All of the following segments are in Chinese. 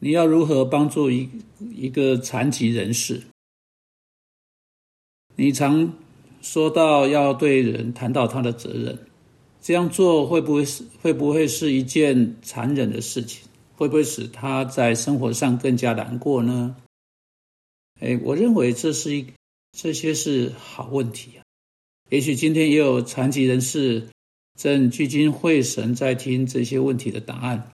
你要如何帮助一一个残疾人士？你常说到要对人谈到他的责任，这样做会不会是会不会是一件残忍的事情？会不会使他在生活上更加难过呢？哎，我认为这是一这些是好问题啊。也许今天也有残疾人士正聚精会神在听这些问题的答案。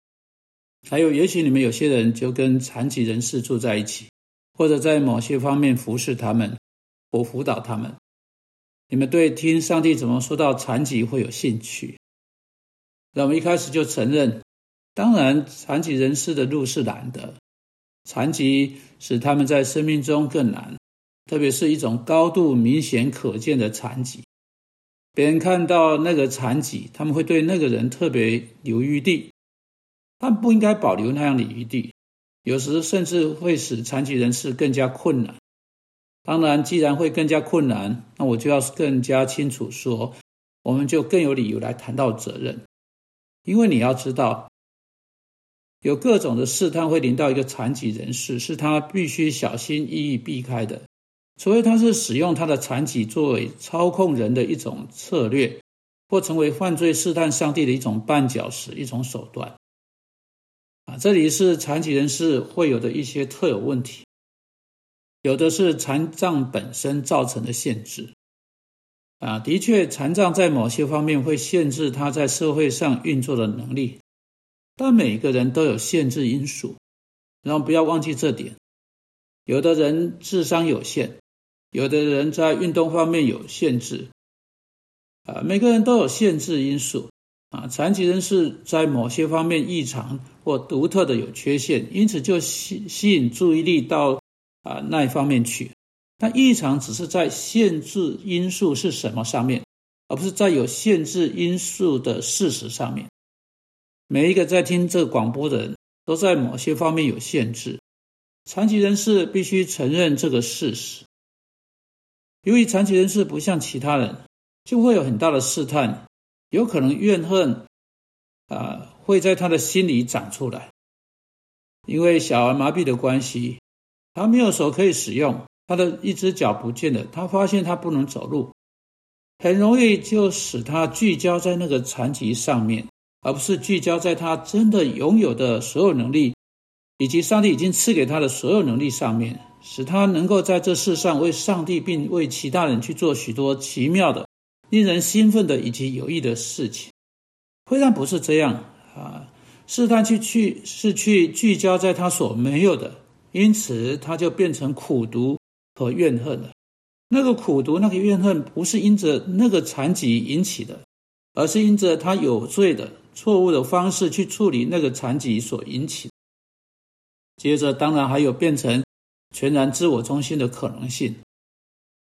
还有，也许你们有些人就跟残疾人士住在一起，或者在某些方面服侍他们或辅导他们。你们对听上帝怎么说到残疾会有兴趣？那我们一开始就承认，当然，残疾人士的路是难的，残疾使他们在生命中更难，特别是一种高度明显可见的残疾。别人看到那个残疾，他们会对那个人特别留余地。但不应该保留那样的余地，有时甚至会使残疾人士更加困难。当然，既然会更加困难，那我就要更加清楚说，我们就更有理由来谈到责任。因为你要知道，有各种的试探会临到一个残疾人士，是他必须小心翼翼避开的，除非他是使用他的残疾作为操控人的一种策略，或成为犯罪试探上帝的一种绊脚石、一种手段。这里是残疾人士会有的一些特有问题，有的是残障本身造成的限制。啊，的确，残障在某些方面会限制他在社会上运作的能力，但每个人都有限制因素，然后不要忘记这点。有的人智商有限，有的人在运动方面有限制，啊，每个人都有限制因素。啊，残疾人士在某些方面异常或独特的有缺陷，因此就吸吸引注意力到啊那一方面去。但异常只是在限制因素是什么上面，而不是在有限制因素的事实上面。每一个在听这广播的人都在某些方面有限制，残疾人士必须承认这个事实。由于残疾人士不像其他人，就会有很大的试探。有可能怨恨，啊，会在他的心里长出来。因为小儿麻痹的关系，他没有手可以使用，他的一只脚不见了。他发现他不能走路，很容易就使他聚焦在那个残疾上面，而不是聚焦在他真的拥有的所有能力，以及上帝已经赐给他的所有能力上面，使他能够在这世上为上帝并为其他人去做许多奇妙的。令人兴奋的以及有益的事情，非但不是这样啊，试探去去是去聚焦在他所没有的，因此他就变成苦读和怨恨了。那个苦读、那个怨恨，不是因着那个残疾引起的，而是因着他有罪的错误的方式去处理那个残疾所引起。接着，当然还有变成全然自我中心的可能性。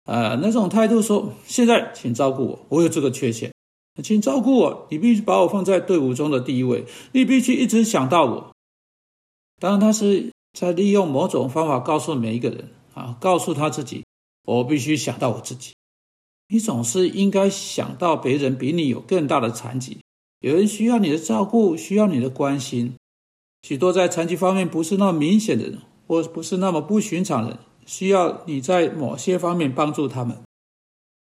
啊，那种态度说：“现在请照顾我，我有这个缺陷，请照顾我。你必须把我放在队伍中的第一位，你必须一直想到我。”当然，他是在利用某种方法告诉每一个人啊，告诉他自己：“我必须想到我自己。”你总是应该想到别人比你有更大的残疾，有人需要你的照顾，需要你的关心。许多在残疾方面不是那么明显的人，或不是那么不寻常的人。需要你在某些方面帮助他们。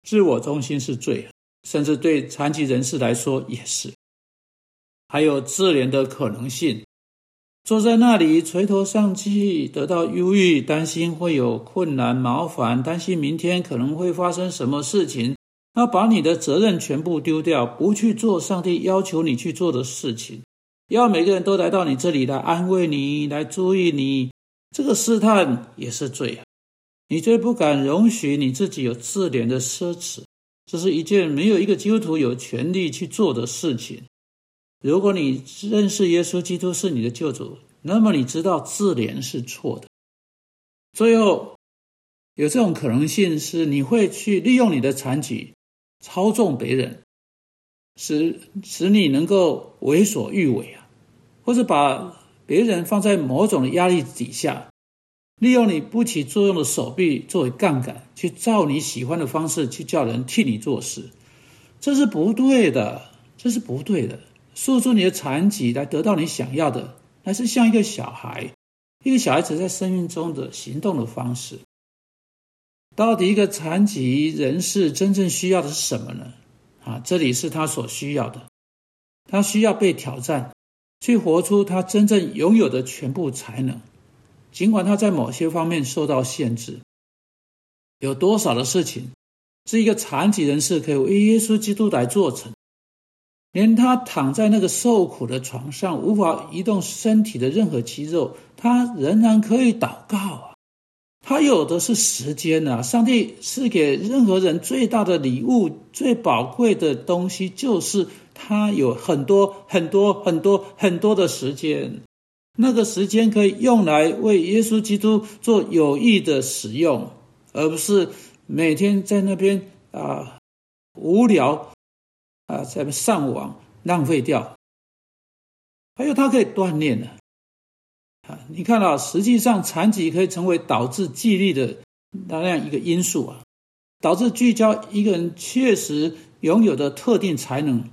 自我中心是罪，甚至对残疾人士来说也是。还有自怜的可能性，坐在那里垂头丧气，得到忧郁，担心会有困难麻烦，担心明天可能会发生什么事情，那把你的责任全部丢掉，不去做上帝要求你去做的事情，要每个人都来到你这里来安慰你，来注意你。这个试探也是罪啊！你最不敢容许你自己有自怜的奢侈，这是一件没有一个基督徒有权利去做的事情。如果你认识耶稣基督是你的救主，那么你知道自怜是错的。最后，有这种可能性是你会去利用你的残疾操纵别人，使使你能够为所欲为啊，或者把。别人放在某种的压力底下，利用你不起作用的手臂作为杠杆，去照你喜欢的方式去叫人替你做事，这是不对的，这是不对的。诉诸你的残疾来得到你想要的，那是像一个小孩一个小孩子在生命中的行动的方式。到底一个残疾人士真正需要的是什么呢？啊，这里是他所需要的，他需要被挑战，去活出他真正拥有的全部才能，尽管他在某些方面受到限制。有多少的事情是一个残疾人士可以为耶稣基督来做成？连他躺在那个受苦的床上，无法移动身体的任何肌肉，他仍然可以祷告啊！他有的是时间啊，上帝是给任何人最大的礼物、最宝贵的东西，就是他有很多很多很多很多的时间。那个时间可以用来为耶稣基督做有益的使用，而不是每天在那边啊无聊啊在上网浪费掉。还有，他可以锻炼的。啊，你看到，实际上残疾可以成为导致记忆力的那样一个因素啊，导致聚焦一个人确实拥有的特定才能，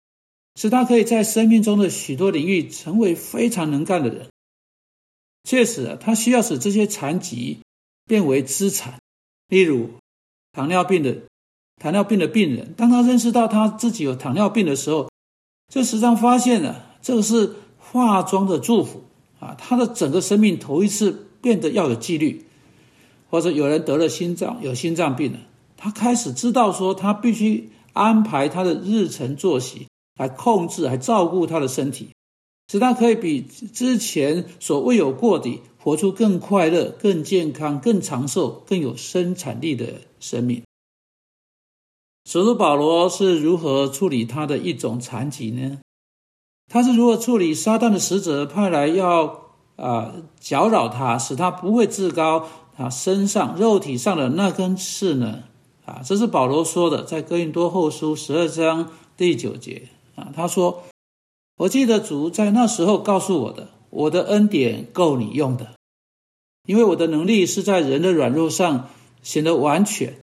使他可以在生命中的许多领域成为非常能干的人。确实，他需要使这些残疾变为资产。例如，糖尿病的糖尿病的病人，当他认识到他自己有糖尿病的时候，就实际上发现了这个是化妆的祝福。啊，他的整个生命头一次变得要有纪律，或者有人得了心脏，有心脏病了，他开始知道说他必须安排他的日程作息来控制，来照顾他的身体，使他可以比之前所未有过的活出更快乐、更健康、更长寿、更有生产力的生命。使徒保罗是如何处理他的一种残疾呢？他是如何处理撒旦的使者派来要啊搅扰他，使他不会自高他身上肉体上的那根刺呢？啊，这是保罗说的，在哥林多后书十二章第九节啊，他说：“我记得主在那时候告诉我的，我的恩典够你用的，因为我的能力是在人的软弱上显得完全。”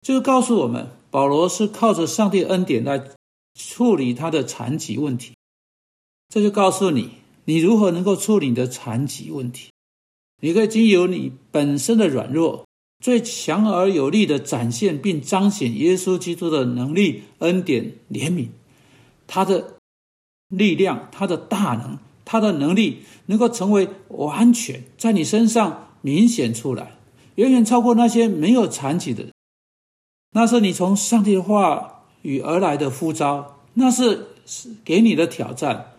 就是告诉我们，保罗是靠着上帝恩典来处理他的残疾问题。这就告诉你，你如何能够处理你的残疾问题。你可以经由你本身的软弱，最强而有力的展现并彰显耶稣基督的能力、恩典、怜悯，他的力量、他的大能、他的能力，能够成为完全在你身上明显出来，远远超过那些没有残疾的。那是你从上帝的话语而来的呼召，那是给你的挑战。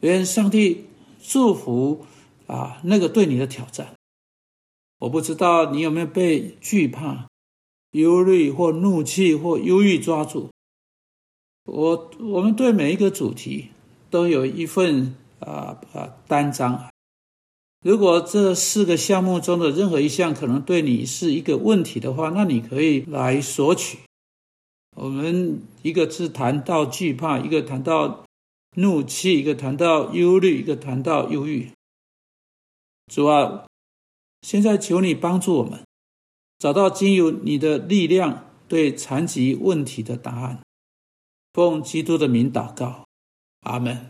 愿上帝祝福啊，那个对你的挑战。我不知道你有没有被惧怕、忧虑或怒气或忧郁抓住。我我们对每一个主题都有一份啊啊单张。如果这四个项目中的任何一项可能对你是一个问题的话，那你可以来索取。我们一个是谈到惧怕，一个谈到。怒气，一个谈到忧虑，一个谈到忧郁。主啊，现在求你帮助我们，找到经由你的力量对残疾问题的答案。奉基督的名祷告，阿门。